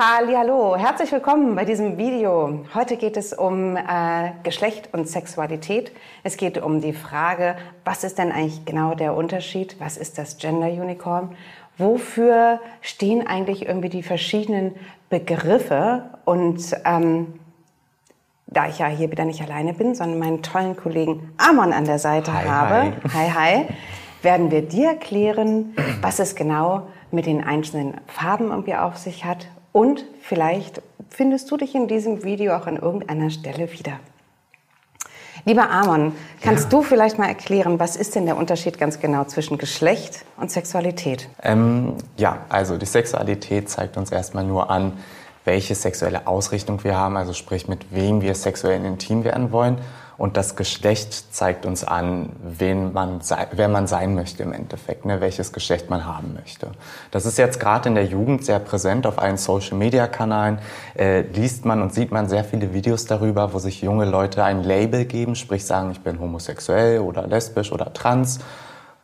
Hallo, herzlich willkommen bei diesem Video. Heute geht es um äh, Geschlecht und Sexualität. Es geht um die Frage, was ist denn eigentlich genau der Unterschied? Was ist das Gender Unicorn? Wofür stehen eigentlich irgendwie die verschiedenen Begriffe? Und ähm, da ich ja hier wieder nicht alleine bin, sondern meinen tollen Kollegen Amon an der Seite hi, habe, hi. hi, hi, werden wir dir erklären, was es genau mit den einzelnen Farben irgendwie auf sich hat und vielleicht findest du dich in diesem Video auch an irgendeiner Stelle wieder. Lieber Amon, kannst ja. du vielleicht mal erklären, was ist denn der Unterschied ganz genau zwischen Geschlecht und Sexualität? Ähm, ja, also die Sexualität zeigt uns erstmal nur an, welche sexuelle Ausrichtung wir haben, also sprich mit wem wir sexuell intim werden wollen. Und das Geschlecht zeigt uns an, wen man wer man sein möchte im Endeffekt, ne, welches Geschlecht man haben möchte. Das ist jetzt gerade in der Jugend sehr präsent auf allen Social-Media-Kanalen. Äh, liest man und sieht man sehr viele Videos darüber, wo sich junge Leute ein Label geben, sprich sagen, ich bin homosexuell oder lesbisch oder trans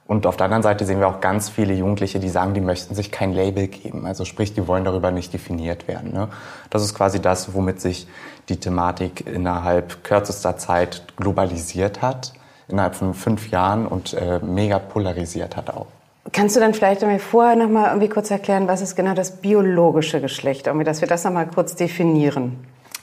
und auf der anderen Seite sehen wir auch ganz viele Jugendliche, die sagen, die möchten sich kein Label geben. Also sprich, die wollen darüber nicht definiert werden. Ne? Das ist quasi das, womit sich die Thematik innerhalb kürzester Zeit globalisiert hat, innerhalb von fünf Jahren und äh, mega polarisiert hat auch. Kannst du dann vielleicht mir vorher noch mal irgendwie kurz erklären, was ist genau das biologische Geschlecht, irgendwie, dass wir das noch mal kurz definieren?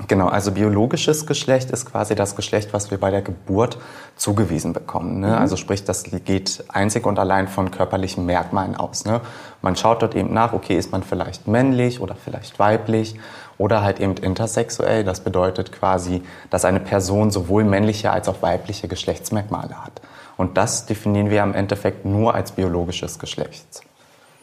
Genau, also biologisches Geschlecht ist quasi das Geschlecht, was wir bei der Geburt zugewiesen bekommen. Ne? Mhm. Also sprich, das geht einzig und allein von körperlichen Merkmalen aus. Ne? Man schaut dort eben nach, okay, ist man vielleicht männlich oder vielleicht weiblich oder halt eben intersexuell. Das bedeutet quasi, dass eine Person sowohl männliche als auch weibliche Geschlechtsmerkmale hat. Und das definieren wir im Endeffekt nur als biologisches Geschlecht.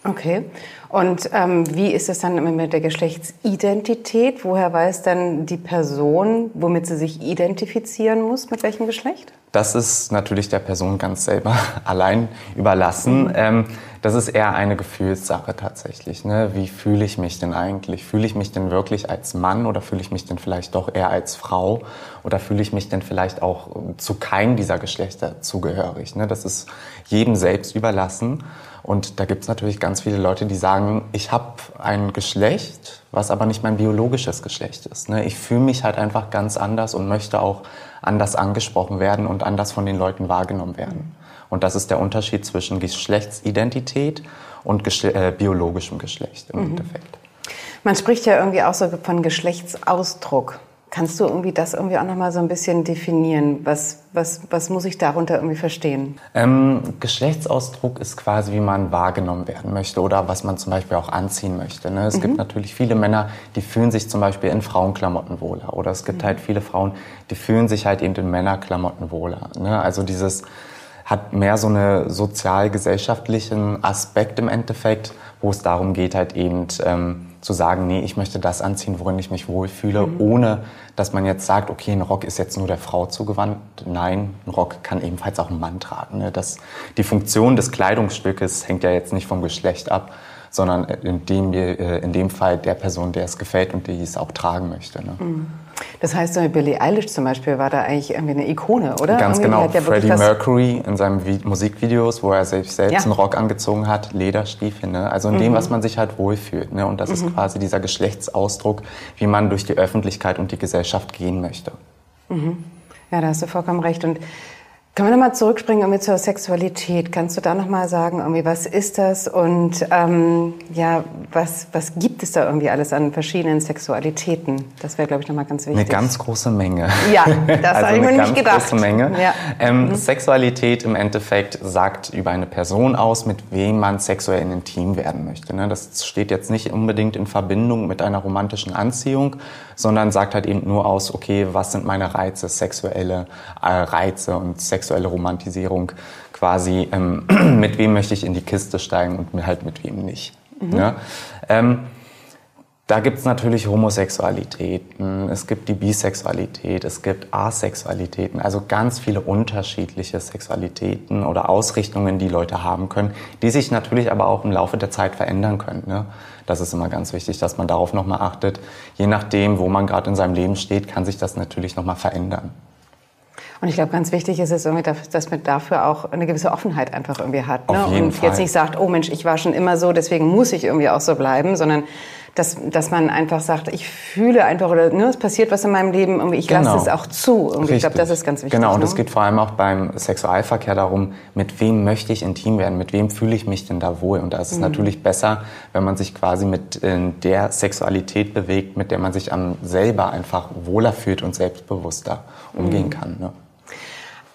Okay. Und ähm, wie ist es dann mit der Geschlechtsidentität? Woher weiß dann die Person, womit sie sich identifizieren muss, mit welchem Geschlecht? Das ist natürlich der Person ganz selber allein überlassen. Mhm. Ähm, das ist eher eine Gefühlssache tatsächlich. Ne? Wie fühle ich mich denn eigentlich? Fühle ich mich denn wirklich als Mann oder fühle ich mich denn vielleicht doch eher als Frau? Oder fühle ich mich denn vielleicht auch zu keinem dieser Geschlechter zugehörig? Ne? Das ist jedem selbst überlassen. Und da gibt es natürlich ganz viele Leute, die sagen, ich habe ein Geschlecht, was aber nicht mein biologisches Geschlecht ist. Ne? Ich fühle mich halt einfach ganz anders und möchte auch anders angesprochen werden und anders von den Leuten wahrgenommen werden. Und das ist der Unterschied zwischen Geschlechtsidentität und Geschle äh, biologischem Geschlecht im mhm. Endeffekt. Man spricht ja irgendwie auch so von Geschlechtsausdruck. Kannst du irgendwie das irgendwie auch nochmal so ein bisschen definieren? Was, was, was muss ich darunter irgendwie verstehen? Ähm, Geschlechtsausdruck ist quasi, wie man wahrgenommen werden möchte oder was man zum Beispiel auch anziehen möchte. Ne? Es mhm. gibt natürlich viele Männer, die fühlen sich zum Beispiel in Frauenklamotten wohler. Oder es gibt mhm. halt viele Frauen, die fühlen sich halt eben in Männerklamotten wohler. Ne? Also dieses hat mehr so einen sozial-gesellschaftlichen Aspekt im Endeffekt, wo es darum geht, halt eben ähm, zu sagen, nee, ich möchte das anziehen, worin ich mich wohlfühle, mhm. ohne dass man jetzt sagt, okay, ein Rock ist jetzt nur der Frau zugewandt. Nein, ein Rock kann ebenfalls auch ein Mann tragen. Ne? Das, die Funktion des Kleidungsstückes hängt ja jetzt nicht vom Geschlecht ab, sondern in dem, äh, in dem Fall der Person, der es gefällt und die es auch tragen möchte. Ne? Mhm. Das heißt, so Billie Eilish zum Beispiel war da eigentlich irgendwie eine Ikone, oder? Ganz irgendwie genau. Freddie Mercury in seinen Vi Musikvideos, wo er sich selbst ja. einen Rock angezogen hat, Lederstiefel. Ne? Also in mhm. dem, was man sich halt wohlfühlt. Ne? Und das mhm. ist quasi dieser Geschlechtsausdruck, wie man durch die Öffentlichkeit und die Gesellschaft gehen möchte. Mhm. Ja, da hast du vollkommen recht. Und können wir nochmal zurückspringen irgendwie zur Sexualität? Kannst du da nochmal sagen, irgendwie, was ist das und ähm, ja, was, was gibt es da irgendwie alles an verschiedenen Sexualitäten? Das wäre, glaube ich, nochmal ganz wichtig. Eine ganz große Menge. Ja, das also habe ich mir nicht gedacht. Eine große Menge. Ja. Ähm, mhm. Sexualität im Endeffekt sagt über eine Person aus, mit wem man sexuell intim werden möchte. Ne? Das steht jetzt nicht unbedingt in Verbindung mit einer romantischen Anziehung, sondern sagt halt eben nur aus, okay, was sind meine Reize, sexuelle äh, Reize und sexuelle Romantisierung quasi, ähm, mit wem möchte ich in die Kiste steigen und halt mit wem nicht. Mhm. Ja? Ähm, da gibt's natürlich Homosexualitäten, es gibt die Bisexualität, es gibt Asexualitäten, also ganz viele unterschiedliche Sexualitäten oder Ausrichtungen, die Leute haben können, die sich natürlich aber auch im Laufe der Zeit verändern können. Ne? Das ist immer ganz wichtig, dass man darauf nochmal achtet. Je nachdem, wo man gerade in seinem Leben steht, kann sich das natürlich nochmal verändern. Und ich glaube, ganz wichtig ist es irgendwie, dass man dafür auch eine gewisse Offenheit einfach irgendwie hat. Ne? Und Fall. jetzt nicht sagt, oh Mensch, ich war schon immer so, deswegen muss ich irgendwie auch so bleiben, sondern dass, dass man einfach sagt, ich fühle einfach oder ne, es passiert was in meinem Leben, irgendwie, ich genau. lasse es auch zu. Und ich glaube, das ist ganz wichtig. Genau, und ne? es geht vor allem auch beim Sexualverkehr darum, mit wem möchte ich intim werden, mit wem fühle ich mich denn da wohl. Und da ist es mhm. natürlich besser, wenn man sich quasi mit der Sexualität bewegt, mit der man sich am selber einfach wohler fühlt und selbstbewusster umgehen mhm. kann. Ne?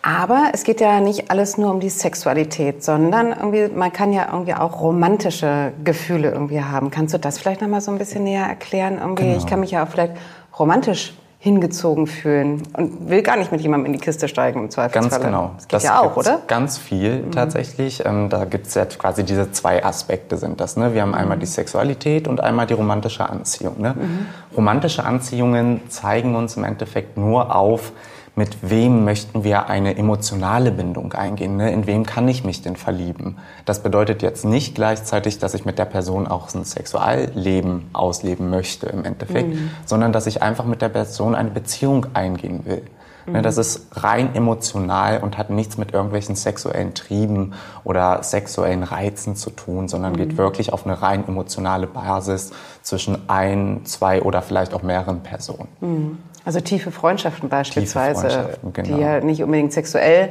Aber es geht ja nicht alles nur um die Sexualität, sondern irgendwie, man kann ja irgendwie auch romantische Gefühle irgendwie haben. Kannst du das vielleicht noch mal so ein bisschen näher erklären? Irgendwie, genau. ich kann mich ja auch vielleicht romantisch hingezogen fühlen und will gar nicht mit jemandem in die Kiste steigen im Zweifelsfall. Ganz genau. Das geht das ja auch, oder? Ganz viel mhm. tatsächlich. Ähm, da gibt es ja quasi diese zwei Aspekte sind das. Ne? Wir haben einmal die Sexualität und einmal die romantische Anziehung. Ne? Mhm. Romantische Anziehungen zeigen uns im Endeffekt nur auf, mit wem möchten wir eine emotionale Bindung eingehen? Ne? In wem kann ich mich denn verlieben? Das bedeutet jetzt nicht gleichzeitig, dass ich mit der Person auch ein Sexualleben ausleben möchte im Endeffekt, mhm. sondern dass ich einfach mit der Person eine Beziehung eingehen will. Ne, mhm. Das ist rein emotional und hat nichts mit irgendwelchen sexuellen Trieben oder sexuellen Reizen zu tun, sondern mhm. geht wirklich auf eine rein emotionale Basis zwischen ein, zwei oder vielleicht auch mehreren Personen. Mhm. Also tiefe Freundschaften beispielsweise, tiefe Freundschaften, genau. die ja nicht unbedingt sexuell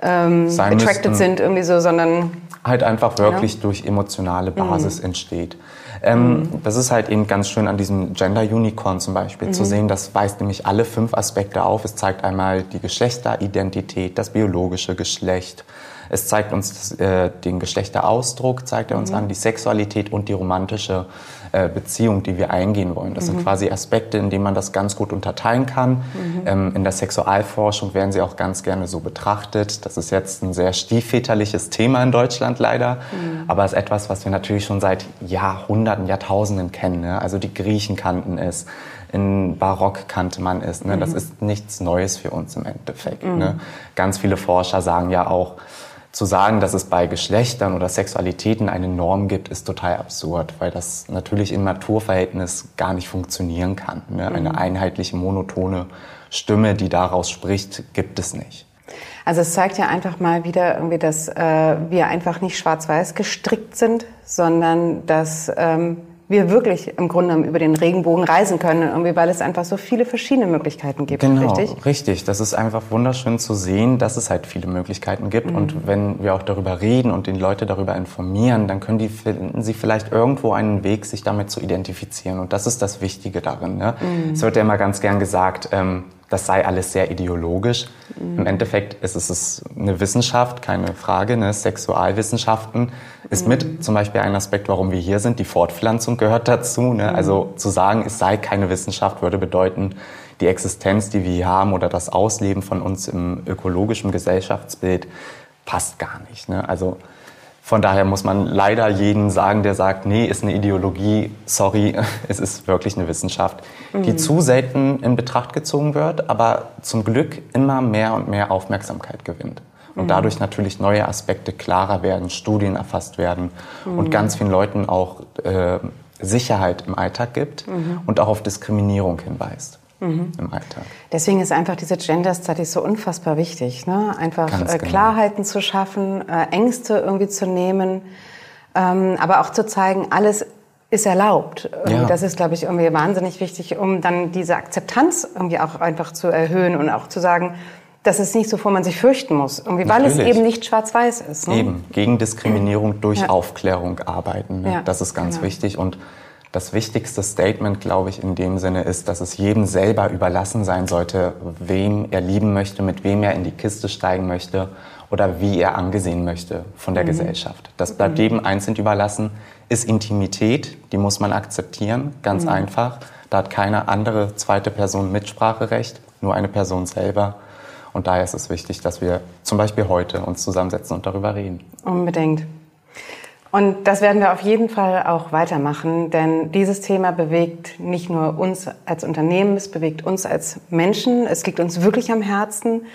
ähm, attracted sind, irgendwie so, sondern halt einfach wirklich ja. durch emotionale Basis mhm. entsteht. Ähm, mhm. Das ist halt eben ganz schön an diesem Gender Unicorn zum Beispiel mhm. zu sehen. Das weist nämlich alle fünf Aspekte auf. Es zeigt einmal die Geschlechteridentität, das biologische Geschlecht, es zeigt uns äh, den Geschlechterausdruck, zeigt er uns mhm. an, die Sexualität und die romantische äh, Beziehung, die wir eingehen wollen. Das mhm. sind quasi Aspekte, in denen man das ganz gut unterteilen kann. Mhm. Ähm, in der Sexualforschung werden sie auch ganz gerne so betrachtet. Das ist jetzt ein sehr stiefväterliches Thema in Deutschland leider, mhm. aber es ist etwas, was wir natürlich schon seit Jahrhunderten, Jahrtausenden kennen. Ne? Also die Griechen kannten es in Barock kannte man es. Ne? Das mhm. ist nichts Neues für uns im Endeffekt. Mhm. Ne? Ganz viele Forscher sagen ja auch, zu sagen, dass es bei Geschlechtern oder Sexualitäten eine Norm gibt, ist total absurd, weil das natürlich im Naturverhältnis gar nicht funktionieren kann. Ne? Eine mhm. einheitliche, monotone Stimme, die daraus spricht, gibt es nicht. Also es zeigt ja einfach mal wieder irgendwie, dass äh, wir einfach nicht schwarz-weiß gestrickt sind, sondern dass ähm, wir wirklich im Grunde über den Regenbogen reisen können, irgendwie, weil es einfach so viele verschiedene Möglichkeiten gibt. Genau, richtig? richtig. Das ist einfach wunderschön zu sehen, dass es halt viele Möglichkeiten gibt. Mhm. Und wenn wir auch darüber reden und die Leute darüber informieren, dann können die finden sie vielleicht irgendwo einen Weg, sich damit zu identifizieren. Und das ist das Wichtige darin. Ne? Mhm. Es wird ja immer ganz gern gesagt, ähm, das sei alles sehr ideologisch. Mhm. Im Endeffekt ist es eine Wissenschaft, keine Frage. Ne? Sexualwissenschaften ist mhm. mit zum Beispiel ein Aspekt, warum wir hier sind. Die Fortpflanzung gehört dazu. Ne? Mhm. Also zu sagen, es sei keine Wissenschaft, würde bedeuten, die Existenz, die wir hier haben oder das Ausleben von uns im ökologischen Gesellschaftsbild passt gar nicht. Ne? Also von daher muss man leider jeden sagen, der sagt, nee, ist eine Ideologie, sorry, es ist wirklich eine Wissenschaft, mhm. die zu selten in Betracht gezogen wird, aber zum Glück immer mehr und mehr Aufmerksamkeit gewinnt. Und mhm. dadurch natürlich neue Aspekte klarer werden, Studien erfasst werden mhm. und ganz vielen Leuten auch äh, Sicherheit im Alltag gibt mhm. und auch auf Diskriminierung hinweist mhm. im Alltag. Deswegen ist einfach diese Gender Study so unfassbar wichtig. Ne? Einfach äh, genau. Klarheiten zu schaffen, äh, Ängste irgendwie zu nehmen, ähm, aber auch zu zeigen, alles ist erlaubt. Ja. Das ist, glaube ich, irgendwie wahnsinnig wichtig, um dann diese Akzeptanz irgendwie auch einfach zu erhöhen und auch zu sagen, das ist nicht so, wo man sich fürchten muss, irgendwie, weil es eben nicht schwarz-weiß ist. Ne? Eben, gegen Diskriminierung durch ja. Aufklärung arbeiten. Ne? Ja. Das ist ganz genau. wichtig und das wichtigste Statement, glaube ich, in dem Sinne ist, dass es jedem selber überlassen sein sollte, wem er lieben möchte, mit wem er in die Kiste steigen möchte oder wie er angesehen möchte von der mhm. Gesellschaft. Das bleibt mhm. jedem einzeln überlassen. Ist Intimität, die muss man akzeptieren, ganz mhm. einfach. Da hat keine andere zweite Person Mitspracherecht, nur eine Person selber. Und daher ist es wichtig, dass wir zum Beispiel heute uns zusammensetzen und darüber reden. Unbedingt. Und das werden wir auf jeden Fall auch weitermachen, denn dieses Thema bewegt nicht nur uns als Unternehmen, es bewegt uns als Menschen, es liegt uns wirklich am Herzen.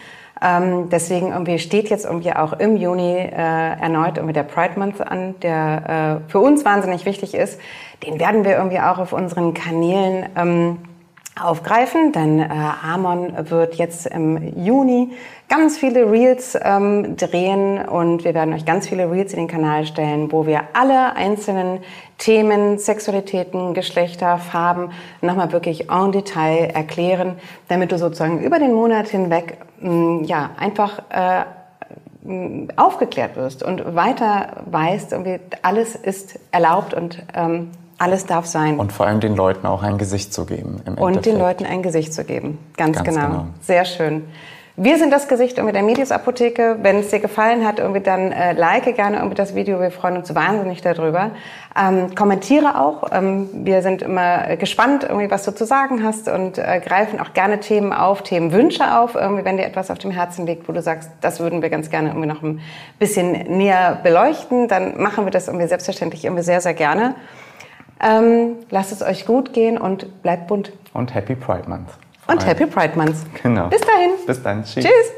Ähm, deswegen irgendwie steht jetzt irgendwie auch im Juni äh, erneut irgendwie der Pride Month an, der äh, für uns wahnsinnig wichtig ist. Den werden wir irgendwie auch auf unseren Kanälen ähm, aufgreifen, denn äh, Amon wird jetzt im Juni ganz viele Reels ähm, drehen und wir werden euch ganz viele Reels in den Kanal stellen, wo wir alle einzelnen Themen, Sexualitäten, Geschlechter, Farben nochmal wirklich en Detail erklären, damit du sozusagen über den Monat hinweg mh, ja einfach äh, aufgeklärt wirst und weiter weißt, irgendwie alles ist erlaubt und ähm, alles darf sein. Und vor allem den Leuten auch ein Gesicht zu geben. Im und den Leuten ein Gesicht zu geben. Ganz, Ganz genau. genau. Sehr schön. Wir sind das Gesicht irgendwie der Medius Apotheke. Wenn es dir gefallen hat, irgendwie dann äh, like gerne irgendwie das Video. Wir freuen uns wahnsinnig darüber. Ähm, kommentiere auch. Ähm, wir sind immer gespannt, irgendwie was du zu sagen hast und äh, greifen auch gerne Themen auf, Themenwünsche auf, irgendwie, wenn dir etwas auf dem Herzen liegt, wo du sagst, das würden wir ganz gerne irgendwie noch ein bisschen näher beleuchten. Dann machen wir das irgendwie selbstverständlich irgendwie sehr, sehr gerne. Ähm, lasst es euch gut gehen und bleibt bunt. Und Happy Pride Month. Und Happy Pride Month. Genau. Bis dahin. Bis dann. Tschüss. Tschüss.